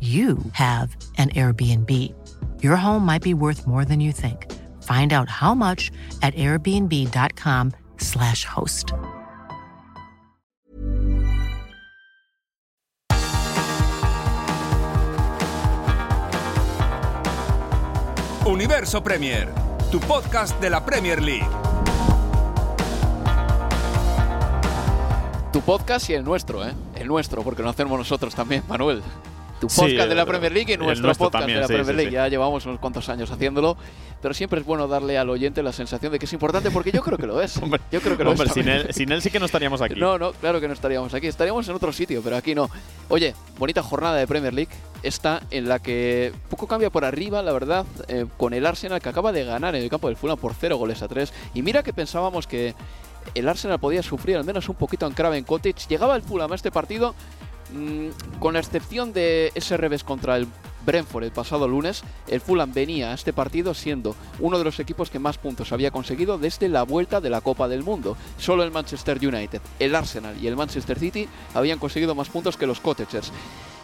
you have an Airbnb. Your home might be worth more than you think. Find out how much at airbnb.com/slash host. Universo Premier, tu podcast de la Premier League. Tu podcast y el nuestro, ¿eh? El nuestro, porque lo hacemos nosotros también, Manuel. Tu Sí, podcast de la Premier League y nuestro nuestro podcast también, de la sí, Premier sí, League. sí. Ya llevamos unos cuantos años haciéndolo, pero siempre es bueno darle al oyente la sensación de que es importante, porque yo creo que lo es. Hombre, yo creo que lo hombre, es. sin él, sin él sí que no estaríamos aquí. No, no, claro que no estaríamos aquí. Estaríamos en otro sitio, pero aquí no. Oye, bonita jornada de Premier League. Esta en la que poco cambia por arriba, la verdad, eh, con el Arsenal que acaba de ganar en el campo del Fulham por 0 goles a 3. Y mira que pensábamos que el Arsenal podía sufrir al menos un poquito en Craven Cottage. Llegaba el Fulham a este partido con la excepción de ese revés contra el Brentford el pasado lunes, el Fulham venía a este partido siendo uno de los equipos que más puntos había conseguido desde la vuelta de la Copa del Mundo. Solo el Manchester United, el Arsenal y el Manchester City habían conseguido más puntos que los Cottagers.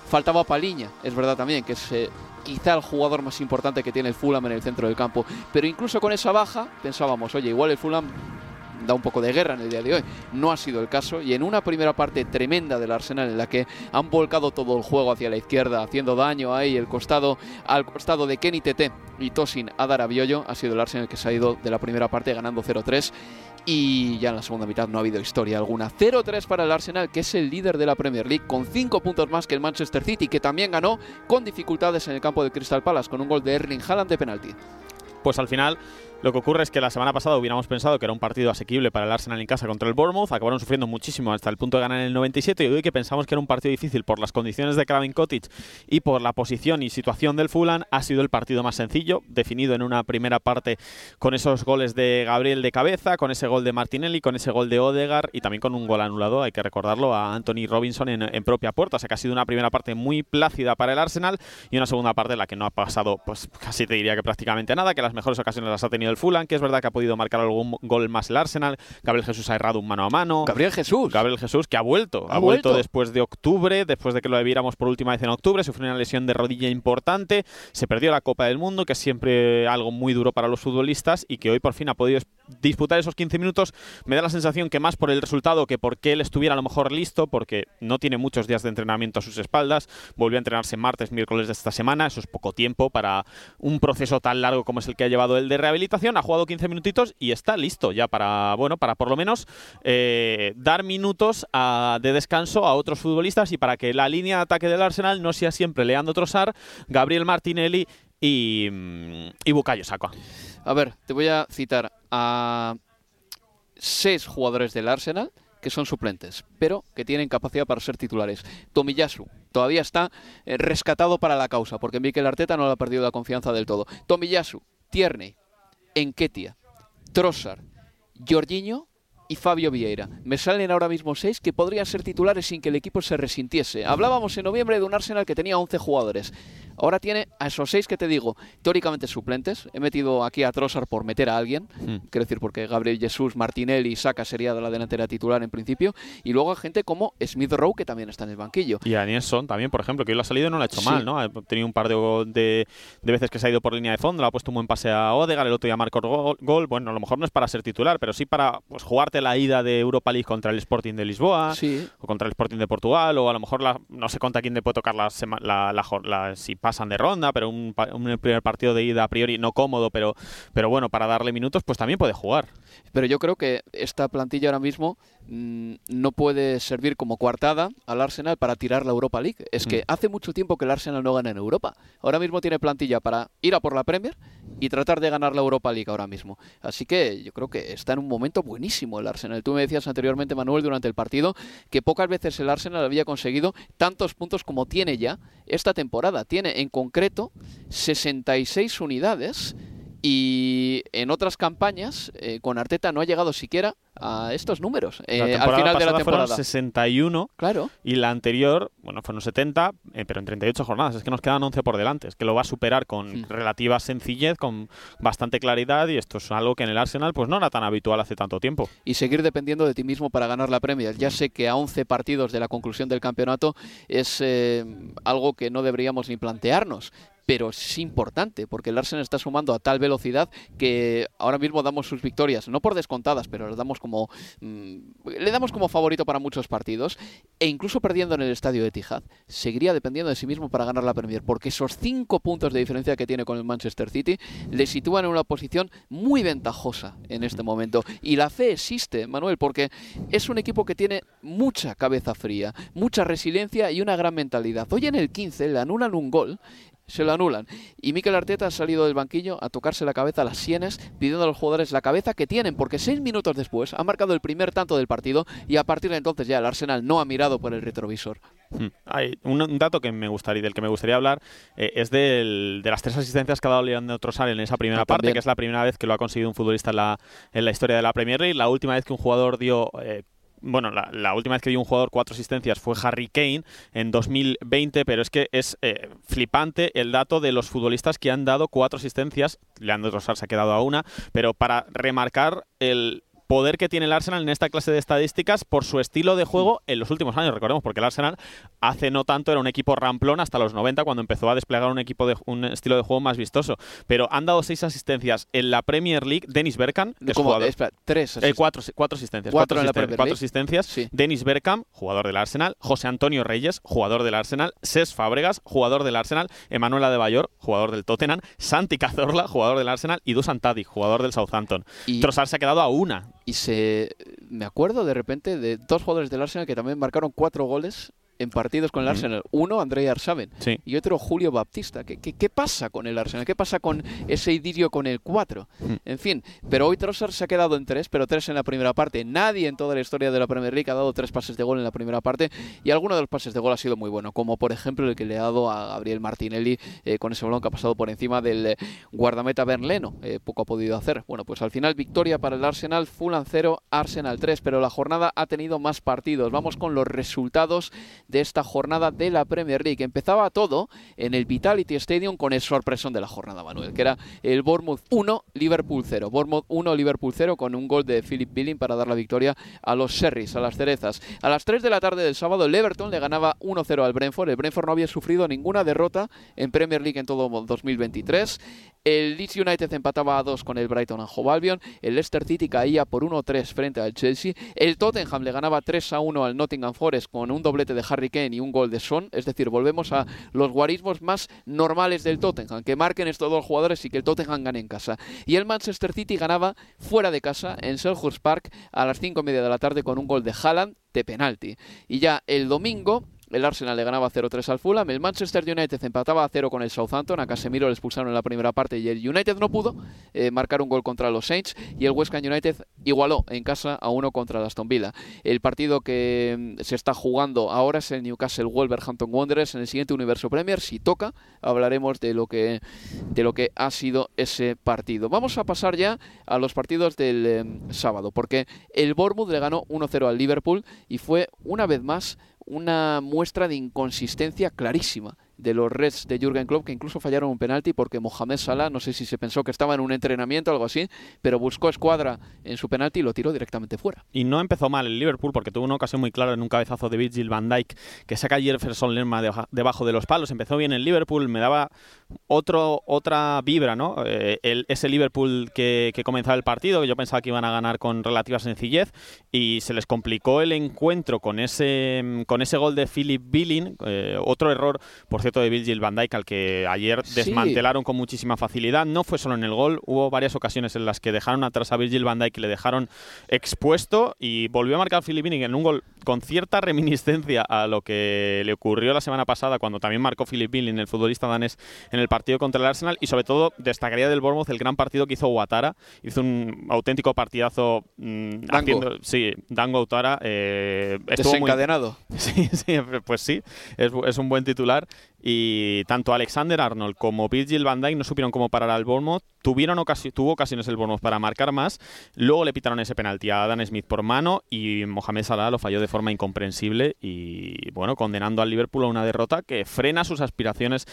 Faltaba Paliña, es verdad también, que es eh, quizá el jugador más importante que tiene el Fulham en el centro del campo. Pero incluso con esa baja pensábamos, oye, igual el Fulham da un poco de guerra en el día de hoy. No ha sido el caso y en una primera parte tremenda del Arsenal en la que han volcado todo el juego hacia la izquierda, haciendo daño ahí el costado al costado de Kenny Tete y Tosin a dar a Biollo, ha sido el Arsenal que se ha ido de la primera parte ganando 0-3 y ya en la segunda mitad no ha habido historia alguna. 0-3 para el Arsenal, que es el líder de la Premier League, con 5 puntos más que el Manchester City, que también ganó con dificultades en el campo del Crystal Palace, con un gol de Erling Haaland de penalti. Pues al final lo que ocurre es que la semana pasada hubiéramos pensado que era un partido asequible para el Arsenal en casa contra el Bournemouth, acabaron sufriendo muchísimo hasta el punto de ganar en el 97 y hoy que pensamos que era un partido difícil por las condiciones de Craven Cottage y por la posición y situación del Fulham, ha sido el partido más sencillo, definido en una primera parte con esos goles de Gabriel de cabeza, con ese gol de Martinelli, con ese gol de Odegar y también con un gol anulado, hay que recordarlo, a Anthony Robinson en, en propia puerta, o sea que ha sido una primera parte muy plácida para el Arsenal y una segunda parte en la que no ha pasado, pues casi te diría que prácticamente nada, que las mejores ocasiones las ha tenido el Fulham, que es verdad que ha podido marcar algún gol más el Arsenal, Gabriel Jesús ha errado un mano a mano. Gabriel Jesús. Gabriel Jesús, que ha vuelto, ha, Ha vuelto. vuelto. después de octubre, después de que lo viéramos por última vez en octubre, sufrió una lesión de rodilla importante, se perdió la Copa del Mundo, que es siempre algo muy duro para los futbolistas, y que hoy por fin ha podido disputar esos 15 minutos. Me da la sensación que más por el resultado que porque él estuviera a lo mejor listo, porque no tiene muchos días de entrenamiento a sus espaldas, volvió a entrenarse martes, miércoles de esta semana, eso es poco tiempo para un proceso tan largo como es el que ha llevado el de rehabilitación, ha jugado 15 minutitos y está listo ya para, bueno, para por lo menos eh, dar minutos de descanso a otros futbolistas y para que la línea de ataque del Arsenal no sea siempre Leandro Trossard, Gabriel Martinelli y, mm, y Bukayo Saka. A ver, te voy a citar a seis jugadores del Arsenal que son suplentes, pero que tienen capacidad para ser titulares. Tomiyasu todavía está eh, rescatado para la causa, porque Mikel Arteta no le ha perdido la confianza del todo. Tomiyasu, Tierney, Enketia, Trossard, Jorginho y Fabio Vieira. Me salen ahora mismo seis que podrían ser titulares sin que el equipo se resintiese. Hablábamos en noviembre de un Arsenal que tenía 11 jugadores. Ahora tiene a esos seis que te digo, teóricamente suplentes. He metido aquí a Trossard por meter a alguien, Hmm. quiero decir, porque Gabriel Jesús, Martinelli y Saka sería de la delantera titular en principio. Y luego a gente como Smith Rowe, que también está en el banquillo. Y a Nilsson también, por ejemplo, que hoy lo ha salido y no lo ha hecho Sí. mal, ¿no? Ha tenido un par de, de, de veces que se ha ido por línea de fondo, le ha puesto un buen pase a Odegaard, el otro día marcó gol, gol. Bueno, a lo mejor no es para ser titular, pero sí para pues, jugarte la ida de Europa League contra el Sporting de Lisboa. Sí, o contra el Sporting de Portugal, o a lo mejor la- no sé contra quién le puede tocar la, la- la si pasan de ronda, pero un, un primer partido de ida a priori no cómodo, pero, pero bueno, para darle minutos, pues también puede jugar. Pero yo creo que esta plantilla ahora mismo mm, no puede servir como coartada al Arsenal para tirar la Europa League. Es que Mm. hace mucho tiempo que el Arsenal no gana en Europa. Ahora mismo tiene plantilla para ir a por la Premier y tratar de ganar la Europa League ahora mismo. Así que yo creo que está en un momento buenísimo el Arsenal. Tú me decías anteriormente, Manuel, durante el partido, que pocas veces el Arsenal había conseguido tantos puntos como tiene ya esta temporada. Tiene en concreto 66 unidades. Y en otras campañas, eh, con Arteta no ha llegado siquiera a estos números eh, al temporada final de la pasada fueron temporada. 61 Claro. y la anterior, bueno, fueron 70, eh, pero en 38 jornadas. Es que nos quedan 11 por delante. Es que lo va a superar con Mm. relativa sencillez, con bastante claridad, y esto es algo que en el Arsenal pues no era tan habitual hace tanto tiempo. y seguir dependiendo de ti mismo para ganar la Premier. Ya sé que a 11 partidos de la conclusión del campeonato es eh, algo que no deberíamos ni plantearnos. Pero es importante porque el Arsenal está sumando a tal velocidad que ahora mismo damos sus victorias, no por descontadas, pero las damos como mm, le damos como favorito para muchos partidos e incluso perdiendo en el estadio de Etihad, seguiría dependiendo de sí mismo para ganar la Premier, porque esos cinco puntos de diferencia que tiene con el Manchester City le sitúan en una posición muy ventajosa en este momento. Y la fe existe, Manuel, porque es un equipo que tiene mucha cabeza fría, mucha resiliencia y una gran mentalidad. Hoy en el 15 le anulan un gol se lo anulan. Y Mikel Arteta ha salido del banquillo a tocarse la cabeza a las sienes, pidiendo a los jugadores la cabeza que tienen, porque seis minutos después ha marcado el primer tanto del partido y a partir de entonces ya el Arsenal no ha mirado por el retrovisor. Hmm. Hay un, dato que me gustaría, del que me gustaría hablar eh, es del- de las tres asistencias que ha dado Leandro Trossard en esa primera Ah, parte, también. que es la primera vez que lo ha conseguido un futbolista en la, en la historia de la Premier League. La última vez que un jugador dio eh, bueno, la, última vez que dio un jugador cuatro asistencias fue Harry Kane en 2020, pero es que es eh, flipante el dato de los futbolistas que han dado cuatro asistencias. Leandro Trossard se ha quedado a una, pero para remarcar el poder que tiene el Arsenal en esta clase de estadísticas por su estilo de juego en los últimos años. Recordemos, porque el Arsenal hace no tanto era un equipo ramplón hasta los 90 cuando empezó a desplegar un equipo de un estilo de juego más vistoso. Pero han dado seis asistencias en la Premier League. Que es Como, jugador- espera, tres eh, asistencias. cuatro, cuatro asistencias. Cuatro Cuatro, asisten- asistencias. Sí. Dennis Bergkamp, jugador del Arsenal. José Antonio Reyes, jugador del Arsenal. Ses Fábregas, jugador del Arsenal. Emanuela de Bayor, jugador del Tottenham. Santi Cazorla, jugador del Arsenal. Y Dusan Tadic, jugador del Southampton. Y- Trossard se ha quedado a una. Y se me acuerdo de repente de dos jugadores del Arsenal que también marcaron cuatro goles en partidos con el. Arsenal. Uno, Andrei Arsaben. Sí. Y otro, Julio Baptista. ¿Qué, qué, qué pasa con el Arsenal? ¿Qué pasa con ese idilio con el 4? Mm. En fin, pero hoy Trossard se ha quedado en tres, pero tres en la primera parte. Nadie en toda la historia de la Premier League ha dado tres pases de gol en la primera parte y alguno de los pases de gol ha sido muy bueno, como por ejemplo el que le ha dado a Gabriel Martinelli eh, con ese balón que ha pasado por encima del eh, guardameta Bernleno. Eh, poco ha podido hacer. Bueno, pues al final victoria para el Arsenal, Fulham 0, Arsenal 3, pero la jornada ha tenido más partidos. Vamos con los resultados de esta jornada de la Premier League. Empezaba todo en el Vitality Stadium con el sorpresón de la jornada, Manuel, que era el Bournemouth 1, Liverpool 0. Bournemouth 1, Liverpool 0 con un gol de Philip Billing para dar la victoria a los Sherrys, a las cerezas. A las 3 de la tarde del sábado, el Everton le ganaba 1-0 al Brentford. El Brentford no había sufrido ninguna derrota en Premier League en todo 2023. El Leeds United empataba a 2 con el Brighton and Hove Albion. El Leicester City caía por 1-3 frente al Chelsea. El Tottenham le ganaba 3-1 al Nottingham Forest con un doblete de Harry Kane y un gol de Son. Es decir, volvemos a los guarismos más normales del Tottenham, que marquen estos dos jugadores y que el Tottenham gane en casa. Y el Manchester City ganaba fuera de casa en Selhurst Park a las 5 y media de la tarde con un gol de Haaland de penalti. Y ya el domingo el Arsenal le ganaba 0-3 al Fulham. El Manchester United empataba a 0 con el Southampton. A Casemiro le expulsaron en la primera parte y el United no pudo eh, marcar un gol contra los Saints. Y el West Ham United igualó en casa a 1 contra el Aston Villa. El partido que mm, se está jugando ahora es el Newcastle Wolverhampton Wanderers en el siguiente Universo Premier. Si toca, hablaremos de lo que, de lo que ha sido ese partido. Vamos a pasar ya a los partidos del eh, sábado, porque el Bournemouth le ganó 1-0 al Liverpool y fue una vez más una muestra de inconsistencia clarísima de los Reds de Jürgen Klopp, que incluso fallaron un penalti porque Mohamed Salah, no sé si se pensó que estaba en un entrenamiento o algo así, pero buscó escuadra en su penalti y lo tiró directamente fuera. Y no empezó mal el Liverpool porque tuvo una ocasión muy clara en un cabezazo de Virgil van Dijk que saca Jefferson Lerma debajo de los palos. Empezó bien el Liverpool, me daba otro, otra vibra, ¿no? Eh, ese Liverpool que, comenzaba el partido, que yo pensaba que iban a ganar con relativa sencillez y se les complicó el encuentro con ese, con ese gol de Philip Billing, eh, otro error, por cierto, de Virgil van Dijk al que ayer desmantelaron con muchísima facilidad. No fue solo en el gol, hubo varias ocasiones en las que dejaron atrás a Virgil van Dijk y le dejaron expuesto y volvió a marcar Philip Billing en un gol con cierta reminiscencia a lo que le ocurrió la semana pasada cuando también marcó Philip Billing, el futbolista danés, en el partido contra el Arsenal y sobre todo destacaría del Bournemouth el gran partido que hizo Ouattara. Hizo un auténtico partidazo mmm, Haciendo, sí, Dango Ouattara. Eh, Desencadenado. sí, sí, pues sí, es, es un buen titular y tanto Alexander Arnold como Virgil van Dijk no supieron cómo parar al Bournemouth. Tuvieron tuvo ocasiones el Bournemouth para marcar más. Luego le pitaron ese penalti a Adam Smith por mano y Mohamed Salah lo falló de forma incomprensible y bueno, condenando al Liverpool a una derrota que frena sus aspiraciones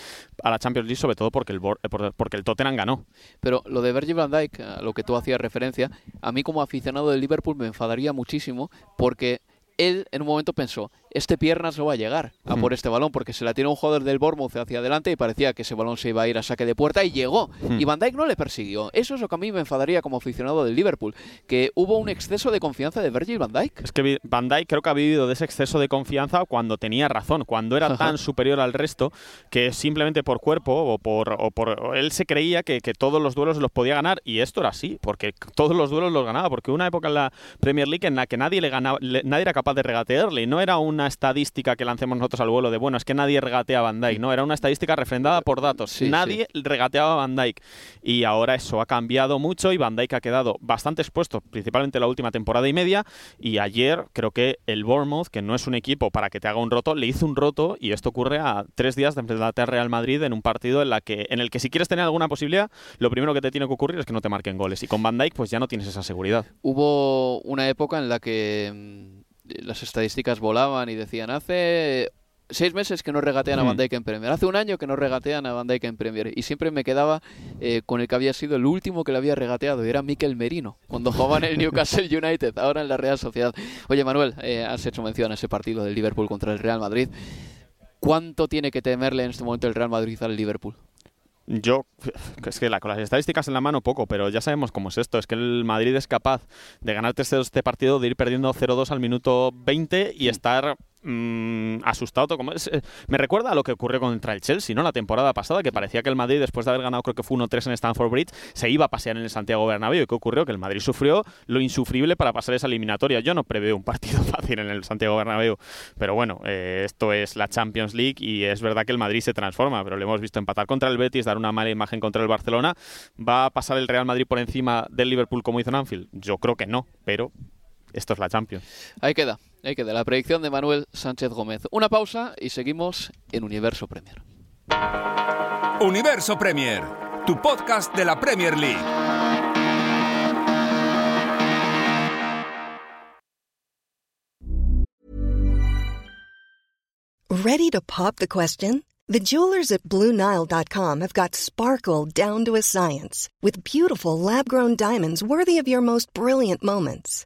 a la Champions League, sobre todo porque el, eh, porque el Tottenham ganó. Pero lo de Virgil van Dijk, a lo que tú hacías referencia, a mí como aficionado del Liverpool me enfadaría muchísimo porque él en un momento pensó, este piernas no va a llegar a por este balón porque se la tiene un jugador del Bournemouth hacia adelante y parecía que ese balón se iba a ir a saque de puerta y llegó. Y Van Dijk no le persiguió. Eso es lo que a mí me enfadaría como aficionado del Liverpool, que hubo un exceso de confianza de Virgil Van Dijk. Es que Van Dijk creo que ha vivido de ese exceso de confianza cuando tenía razón, cuando era tan superior al resto que simplemente por cuerpo o por, o por él se creía que, que todos los duelos los podía ganar y esto era así, porque todos los duelos los ganaba, porque una época en la Premier League en la que nadie le ganaba, nadie era capaz de regatearle, no era una estadística que lancemos nosotros al vuelo de, bueno, es que nadie regatea a Van Dyke, ¿no? Era una estadística refrendada por datos. nadie regateaba a Van Dyke. Y ahora eso ha cambiado mucho y Van Dyke ha quedado bastante expuesto, principalmente la última temporada y media. Y ayer creo que el Bournemouth, que no es un equipo para que te haga un roto, le hizo un roto y esto ocurre a tres días de enfrentarte al Real Madrid en un partido en, la que, en el que si quieres tener alguna posibilidad, lo primero que te tiene que ocurrir es que no te marquen goles. Y con Van Dyke pues ya no tienes esa seguridad. Hubo una época en la que mm, las estadísticas volaban y decían, hace seis meses que no regatean a Van Dijk en Premier, hace un año que no regatean a Van Dijk en Premier y siempre me quedaba eh, con el que había sido el último que le había regateado y era Mikel Merino cuando jugaba en el Newcastle United, ahora en la Real Sociedad. Oye Manuel, eh, has hecho mención a ese partido del Liverpool contra el Real Madrid. ¿Cuánto tiene que temerle en este momento el Real Madrid al Liverpool? Yo, es que con las estadísticas en la mano poco, pero ya sabemos cómo es esto. Es que el Madrid es capaz de ganar 3 este partido, de ir perdiendo 0-2 al minuto 20 y estar mmm, asustado. Como eh, me recuerda a lo que ocurrió contra el Chelsea, ¿no? La temporada pasada, que parecía que el Madrid, después de haber ganado, creo que fue 1-3 en Stanford Bridge, se iba a pasear en el Santiago Bernabéu. ¿Y qué ocurrió? Que el Madrid sufrió lo insufrible para pasar esa eliminatoria. Yo no preveo un partido fácil en el Santiago Bernabéu, pero bueno, eh, esto es la Champions League y es verdad que el Madrid se transforma, pero lo hemos visto empatar contra el Betis, dar una mala imagen contra el Barcelona. ¿Va a pasar el Real Madrid por encima del Liverpool como hizo en Anfield? Yo creo que no, pero esto es la Champions. Ahí queda, ahí queda la predicción de Manuel Sánchez Gómez. Una pausa y seguimos en Universo Premier. Universo Premier, tu podcast de la Premier League. Ready to pop the question? The jewelers at BlueNile.com have got sparkle down to a science with beautiful lab-grown diamonds worthy of your most brilliant moments.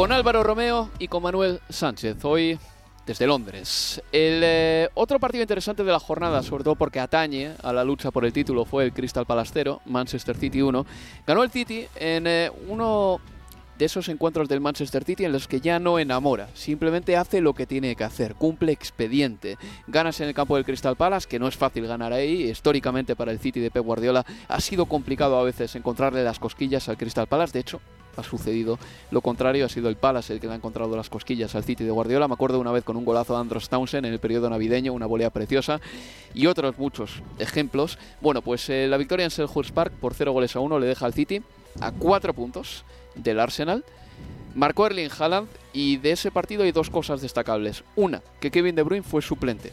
Con Álvaro Romeo y con Manuel Sánchez. Hoy desde Londres. El eh, otro partido interesante de la jornada, sobre todo porque atañe a la lucha por el título, fue el Crystal Palastero, Manchester City 1. Ganó el City en eh, uno de esos encuentros del Manchester City en los que ya no enamora, simplemente hace lo que tiene que hacer, cumple expediente. Ganas en el campo del Crystal Palace, que no es fácil ganar ahí, históricamente para el City de Pep Guardiola ha sido complicado a veces encontrarle las cosquillas al Crystal Palace, de hecho ha sucedido lo contrario, ha sido el Palace el que le ha encontrado las cosquillas al City de Guardiola. Me acuerdo una vez con un golazo de Andros Townsend en el periodo navideño, una volea preciosa y otros muchos ejemplos. Bueno, pues eh, la victoria en Selhurst Park por 0 goles a 1 le deja al City a 4 puntos del Arsenal. Marcó Erling Haaland y de ese partido hay dos cosas destacables. Una, que Kevin De Bruyne fue suplente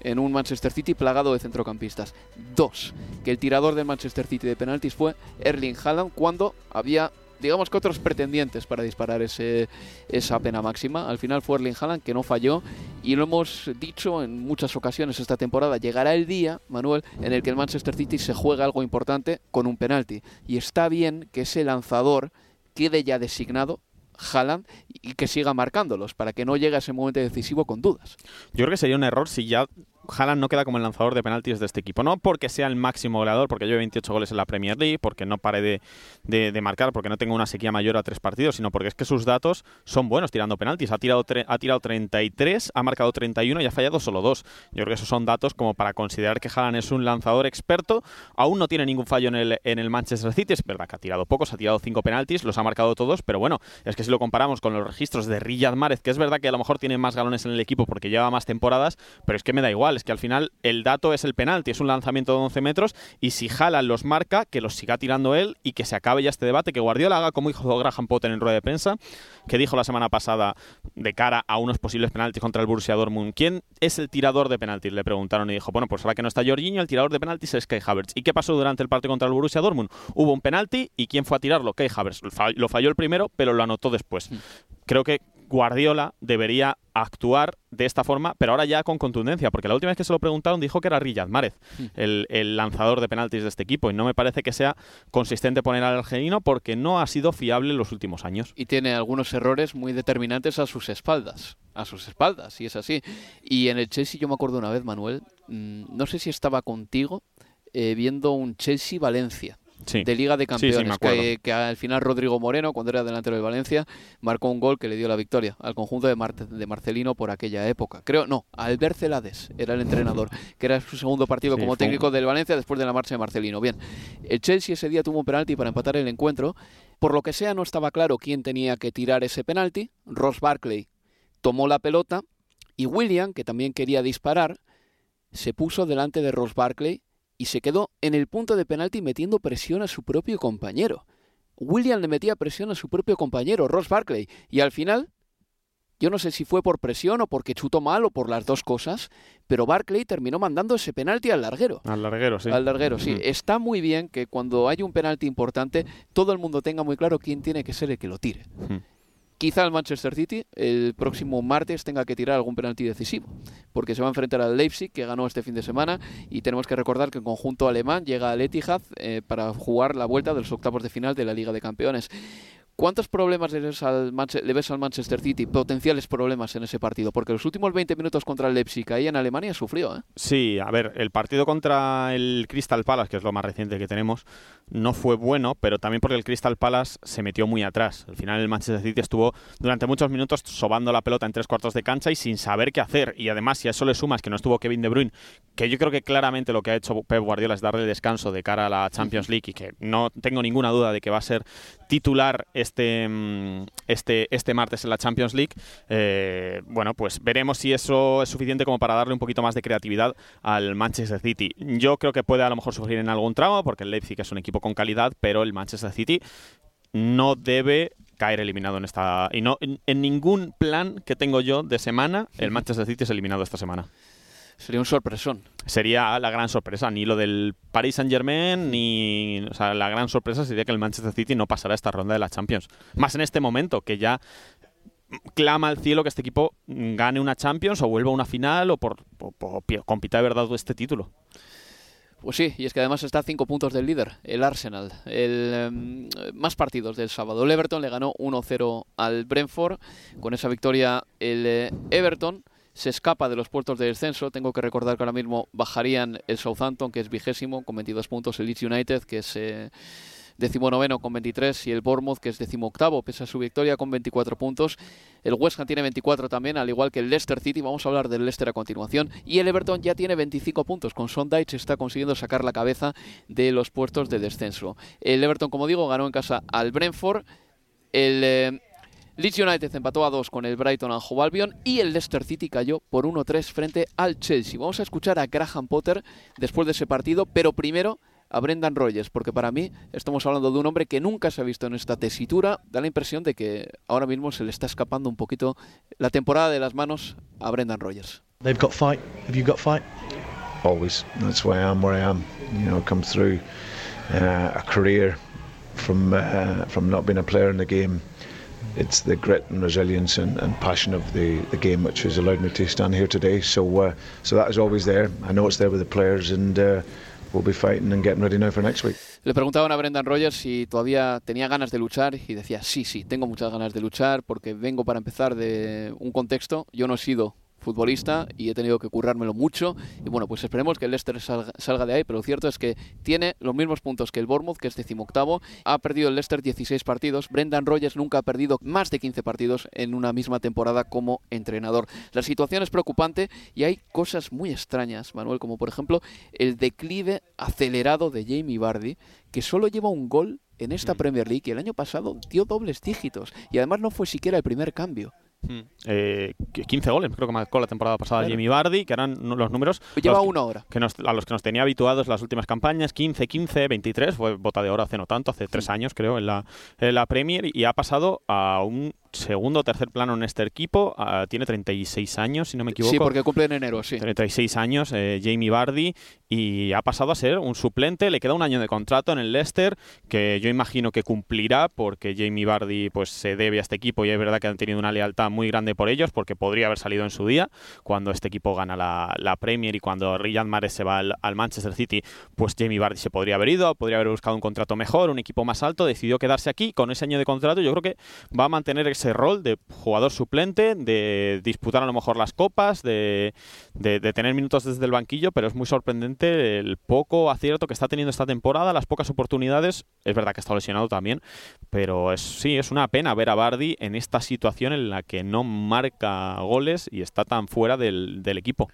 en un Manchester City plagado de centrocampistas. Dos, que el tirador del Manchester City de penaltis fue Erling Haaland cuando había digamos que otros pretendientes para disparar ese, esa pena máxima. Al final fue Erling Haaland que no falló y lo hemos dicho en muchas ocasiones esta temporada. Llegará el día, Manuel, en el que el Manchester City se juega algo importante con un penalti. Y está bien que ese lanzador quede ya designado Haaland y que siga marcándolos para que no llegue a ese momento decisivo con dudas. Yo creo que sería un error si ya Haaland no queda como el lanzador de penaltis de este equipo. No porque sea el máximo goleador, porque lleve 28 goles en la Premier League, porque no pare de, de, marcar, porque no tenga una sequía mayor a tres partidos, sino porque es que sus datos son buenos tirando penaltis. Ha tirado, ha tirado 33, ha marcado 31 y ha fallado solo dos. Yo creo que esos son datos como para considerar que Haaland es un lanzador experto. Aún no tiene ningún fallo en el, en el Manchester City. Es verdad que ha tirado pocos, ha tirado cinco penaltis, los ha marcado todos, pero bueno, es que si lo comparamos con los registros de Riyad Mahrez, que es verdad que a lo mejor tiene más galones en el equipo porque lleva más temporadas, pero es que me da igual, es que al final el dato es el penalti, es un lanzamiento de 11 metros y si Haaland los marca, que los siga tirando él y que se acabe ya este debate, que Guardiola haga como hizo Graham Potter en rueda de prensa, que dijo la semana pasada de cara a unos posibles penaltis contra el Borussia Dortmund, ¿quién es el tirador de penaltis? Le preguntaron y dijo, bueno, pues ahora que no está Jorginho, el tirador de penaltis es Kai Havertz. ¿Y qué pasó durante el partido contra el Borussia Dortmund? Hubo un penalti y ¿quién fue a tirarlo? Kai Havertz. Lo falló el primero, pero lo anotó después. Creo que Guardiola debería actuar de esta forma, pero ahora ya con contundencia, porque la última vez que se lo preguntaron dijo que era Riyad Mahrez, mm. el, el, lanzador de penaltis de este equipo, y no me parece que sea consistente poner al argelino porque no ha sido fiable en los últimos años. Y tiene algunos errores muy determinantes a sus espaldas, a sus espaldas, y es así. Y en el Chelsea yo me acuerdo una vez, Manuel, mmm, no sé si estaba contigo, eh, viendo un Chelsea-Valencia Sí. de Liga de Campeones, Sí, que, que, al final Rodrigo Moreno, cuando era delantero de Valencia, marcó un gol que le dio la victoria al conjunto de, Mar de Marcelino por aquella época. Creo, no, Albert Celades era el entrenador, que era su segundo partido como un- técnico del Valencia después de la marcha de Marcelino. Bien, el Chelsea ese día tuvo un penalti para empatar el encuentro. Por lo que sea, no estaba claro quién tenía que tirar ese penalti. Ross Barkley tomó la pelota y William, que también quería disparar, se puso delante de Ross Barkley y se quedó en el punto de penalti metiendo presión a su propio compañero. William le metía presión a su propio compañero, Ross Barkley, y al final, yo no sé si fue por presión o porque chutó mal o por las dos cosas, pero Barkley terminó mandando ese penalti al larguero. Al larguero, sí. Al larguero, sí. Mm. Está muy bien que cuando hay un penalti importante, todo el mundo tenga muy claro quién tiene que ser el que lo tire. Mm. Quizá el Manchester City el próximo martes tenga que tirar algún penalti decisivo, porque se va a enfrentar al Leipzig, que ganó este fin de semana, y tenemos que recordar que el conjunto alemán llega al Etihad eh, para jugar la vuelta de los octavos de final de la Liga de Campeones. ¿Cuántos problemas le ves, al le ves, al Manchester City? Potenciales problemas en ese partido. Porque los últimos 20 minutos contra el Leipzig ahí en Alemania sufrió. ¿eh? Sí, a ver, el partido contra el Crystal Palace, que es lo más reciente que tenemos, no fue bueno, pero también porque el Crystal Palace se metió muy atrás. Al final el Manchester City estuvo durante muchos minutos sobando la pelota en tres cuartos de cancha y sin saber qué hacer. Y además, si a eso le sumas que no estuvo Kevin De Bruyne, que yo creo que claramente lo que ha hecho Pep Guardiola es darle descanso de cara a la Champions League y que no tengo ninguna duda de que va a ser titular este, mm, este, este martes en la Champions League, eh, bueno, pues veremos si eso es suficiente como para darle un poquito más de creatividad al Manchester City. Yo creo que puede a lo mejor sufrir en algún tramo, porque el Leipzig es un equipo con calidad, pero el Manchester City no debe caer eliminado en esta y no en ningún plan que tengo yo de semana el Manchester City es eliminado esta semana. Sería un sorpresón. Sería la gran sorpresa. Ni lo del Paris Saint Germain, ni. O sea, la gran sorpresa sería que el Manchester City no pasara esta ronda de la Champions. Más en este momento, que ya clama al cielo que este equipo gane una Champions o vuelva a una final o por, compita de verdad este título. Pues sí, y es que además está a cinco puntos del líder, el Arsenal. El, em, más partidos del sábado. El Everton le ganó 1-0 al Brentford. Con esa victoria, el eh, Everton se escapa de los puertos de descenso. Tengo que recordar que ahora mismo bajarían el Southampton, que es vigésimo, con 22 puntos, el Leeds United, que es eh, decimonoveno con 23, y el Bournemouth, que es decimoctavo, pese a su victoria con 24 puntos. El West Ham tiene 24 también, al igual que el Leicester City. Vamos a hablar del Leicester a continuación. Y el Everton ya tiene 25 puntos. Con Sondage está consiguiendo sacar la cabeza de los puertos de descenso. El Everton, como digo, ganó en casa al Brentford. El eh, Leeds United empató a 2 con el Brighton and Hove Albion y el Leicester City cayó por 1-3 frente al Chelsea. Vamos a escuchar a Graham Potter después de ese partido, pero primero a Brendan Rogers, porque para mí estamos hablando de un hombre que nunca se ha visto en esta tesitura. Da la impresión de que ahora mismo se le está escapando un poquito la temporada de las manos a Brendan Rogers. They've got fight. Have you got fight? Always. That's why I am where I am. You know, come through uh, a career from uh, from not being a player in the game. It's the grit and resilience and, and passion of the, the game which has allowed me to stand here today. So, uh, so that is always there. I know it's there with the players and. Uh, We'll be fighting and getting ready now for next week. Le preguntaban a Brendan Rogers si todavía tenía ganas de luchar y decía, sí, sí, tengo muchas ganas de luchar porque vengo para empezar de un contexto. Yo no he sido futbolista y he tenido que currármelo mucho. Y bueno, pues esperemos que el Leicester salga, de ahí, pero lo cierto es que tiene los mismos puntos que el Bournemouth, que es decimoctavo. Ha perdido el Leicester 16 partidos. Brendan Rogers nunca ha perdido más de 15 partidos en una misma temporada como entrenador. La situación es preocupante y hay cosas muy extrañas, Manuel, como por ejemplo el declive acelerado de Jamie Vardy, que solo lleva un gol en esta. Premier League y el año pasado dio dobles dígitos y además no fue siquiera el primer cambio. 15 eh, goles, creo que marcó la temporada pasada Jimmy Bardi, que eran los números. Lleva una hora. Que a los que nos tenía habituados las últimas campañas: 15, 15, 23. Fue bota de oro hace no tanto, hace tres años, creo, en la, en la Premier. Y ha pasado a un segundo o tercer plano en este equipo. Ah, tiene 36 años, si no me equivoco. Sí, porque cumple en enero, sí. 36 años, eh, Jamie Vardy, y ha pasado a ser un suplente. Le queda un año de contrato en el Leicester, que yo imagino que cumplirá, porque Jamie Vardy pues, se debe a este equipo y es verdad que han tenido una lealtad muy grande por ellos, porque podría haber salido en su día cuando este equipo gana la, Premier y cuando Riyad Mahrez se va al, al, Manchester City, pues Jamie Vardy se podría haber ido, podría haber buscado un contrato mejor, un equipo más alto, decidió quedarse aquí con ese año de contrato. Yo creo que va a mantener ese rol de jugador suplente, de disputar a lo mejor las copas, de, tener minutos desde el banquillo, pero es muy sorprendente el poco acierto que está teniendo esta temporada, las pocas oportunidades. Es verdad que está lesionado también, pero es, sí, es una pena ver a Bardi en esta situación en la que no marca goles y está tan fuera del, del equipo.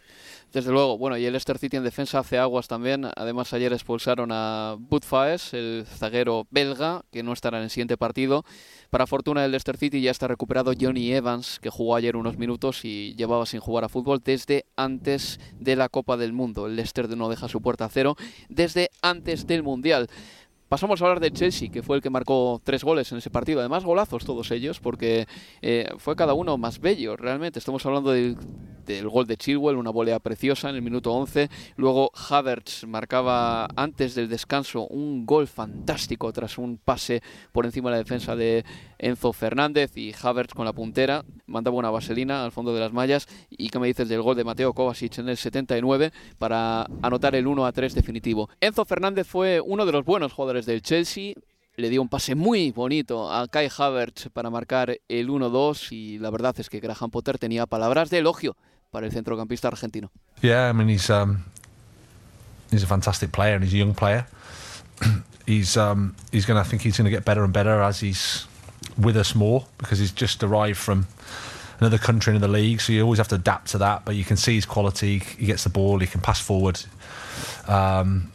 Desde luego, bueno, y el Leicester City en defensa hace aguas también. Además, ayer expulsaron a Butfaes, el zaguero belga, que no estará en el siguiente partido. Para fortuna del Leicester City ya está recuperado Johnny Evans, que jugó ayer unos minutos y llevaba sin jugar a fútbol desde antes de la Copa del Mundo. El Leicester no deja su puerta a cero desde antes del Mundial. Pasamos a hablar de Chelsea, que fue el que marcó tres goles en ese partido. Además, golazos todos ellos, porque eh, fue cada uno más bello, realmente. Estamos hablando del del gol de Chilwell, una volea preciosa en el minuto 11. Luego Havertz marcaba antes del descanso un gol fantástico tras un pase por encima de la defensa de Enzo Fernández y Havertz con la puntera mandaba una vaselina al fondo de las mallas. ¿Y qué me dices del gol de Mateo Kovacic en el 79 para anotar el 1 a 3 definitivo? Enzo Fernández fue uno de los buenos jugadores del Chelsea le dio un pase muy bonito a Kai Havertz para marcar el 1-2 y la verdad es que Graham Potter tenía palabras de elogio para el centrocampista argentino. Yeah, I mean he's um, he's a fantastic player and he's a young player. he's um, he's going to I think he's going to get better and better as he's with us more because he's just arrived from another country, in the league. So you always have to adapt to that. But you can see his quality. He gets the ball. He can pass forward. Um,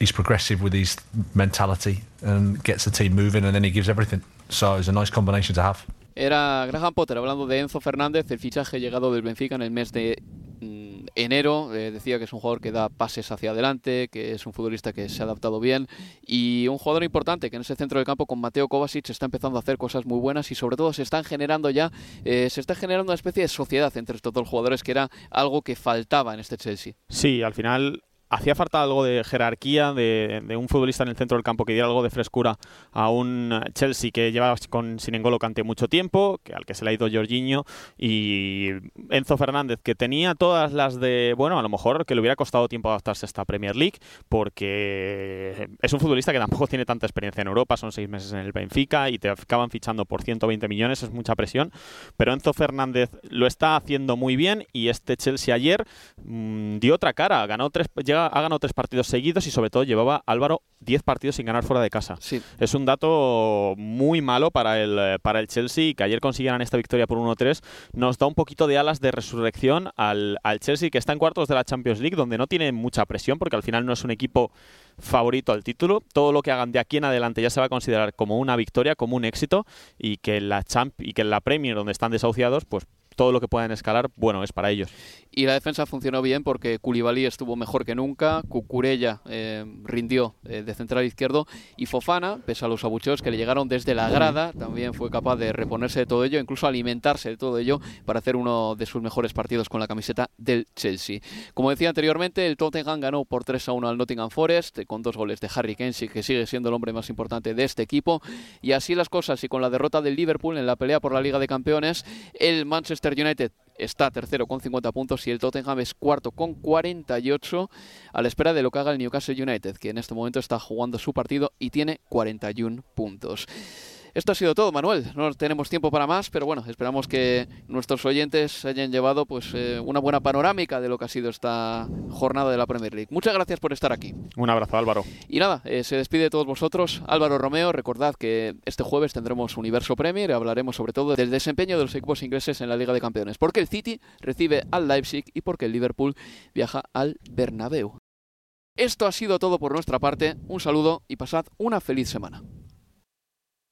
he's progressive with his mentality and gets the team moving, and then he gives everything. So it's a nice combination to have. Era Graham Potter hablando de Enzo Fernández, el fichaje llegado del Benfica en el mes de mm, enero. Eh, decía que es un jugador que da pases hacia adelante, que es un futbolista que se ha adaptado bien y un jugador importante que en ese centro del campo con Mateo Kovacic está empezando a hacer cosas muy buenas y sobre todo se están generando ya, eh, se está generando una especie de sociedad entre estos dos jugadores que era algo que faltaba en este Chelsea. Sí, al final hacía falta algo de jerarquía, de, un futbolista en el centro del campo que diera algo de frescura a un Chelsea que llevaba con sin N'Golo Kanté mucho tiempo, que al que se le ha ido Jorginho y Enzo Fernández que tenía todas las de, bueno, a lo mejor que le hubiera costado tiempo adaptarse a esta Premier League porque es un futbolista que tampoco tiene tanta experiencia en Europa, son seis meses en el Benfica y te acaban fichando por 120 millones, es mucha presión, pero Enzo Fernández lo está haciendo muy bien y este Chelsea ayer mm, dio otra cara, ganó tres, ha ganado tres partidos seguidos y sobre todo llevaba Álvaro 10 partidos sin ganar fuera de casa. Sí. Es un dato muy malo para el, para el Chelsea que ayer consiguieran esta victoria por 1-3 nos da un poquito de alas de resurrección al, al Chelsea que está en cuartos de la Champions League donde no tiene mucha presión porque al final no es un equipo favorito al título. Todo lo que hagan de aquí en adelante ya se va a considerar como una victoria, como un éxito y que la Champ y que la Premier donde están desahuciados, pues todo lo que puedan escalar, bueno, es para ellos. Y la defensa funcionó bien porque Koulibaly estuvo mejor que nunca, Cucurella eh, rindió eh, de central izquierdo y Fofana, pese a los abucheos que le llegaron desde la grada, también fue capaz de reponerse de todo ello, incluso alimentarse de todo ello para hacer uno de sus mejores partidos con la camiseta del Chelsea. Como decía anteriormente, el Tottenham ganó por 3 a 1 al Nottingham Forest con dos goles de Harry Kane, que sigue siendo el hombre más importante de este equipo. Y así las cosas, y con la derrota del Liverpool en la pelea por la Liga de Campeones, el United está tercero con 50 puntos y el Tottenham es cuarto con 48 a la espera de lo que haga el Newcastle United, que en este momento está jugando su partido y tiene 41 puntos. Esto ha sido todo, Manuel. No tenemos tiempo para más, pero bueno, esperamos que nuestros oyentes hayan llevado pues eh, una buena panorámica de lo que ha sido esta jornada de la Premier League. Muchas gracias por estar aquí. Un abrazo, Álvaro. Y nada, eh, se despide de todos vosotros. Álvaro Romeo, recordad que este jueves tendremos Universo Premier y hablaremos sobre todo del desempeño de los equipos ingleses en la Liga de Campeones. Porque el City recibe al Leipzig y porque el Liverpool viaja al Bernabéu. Esto ha sido todo por nuestra parte. Un saludo y pasad una feliz semana.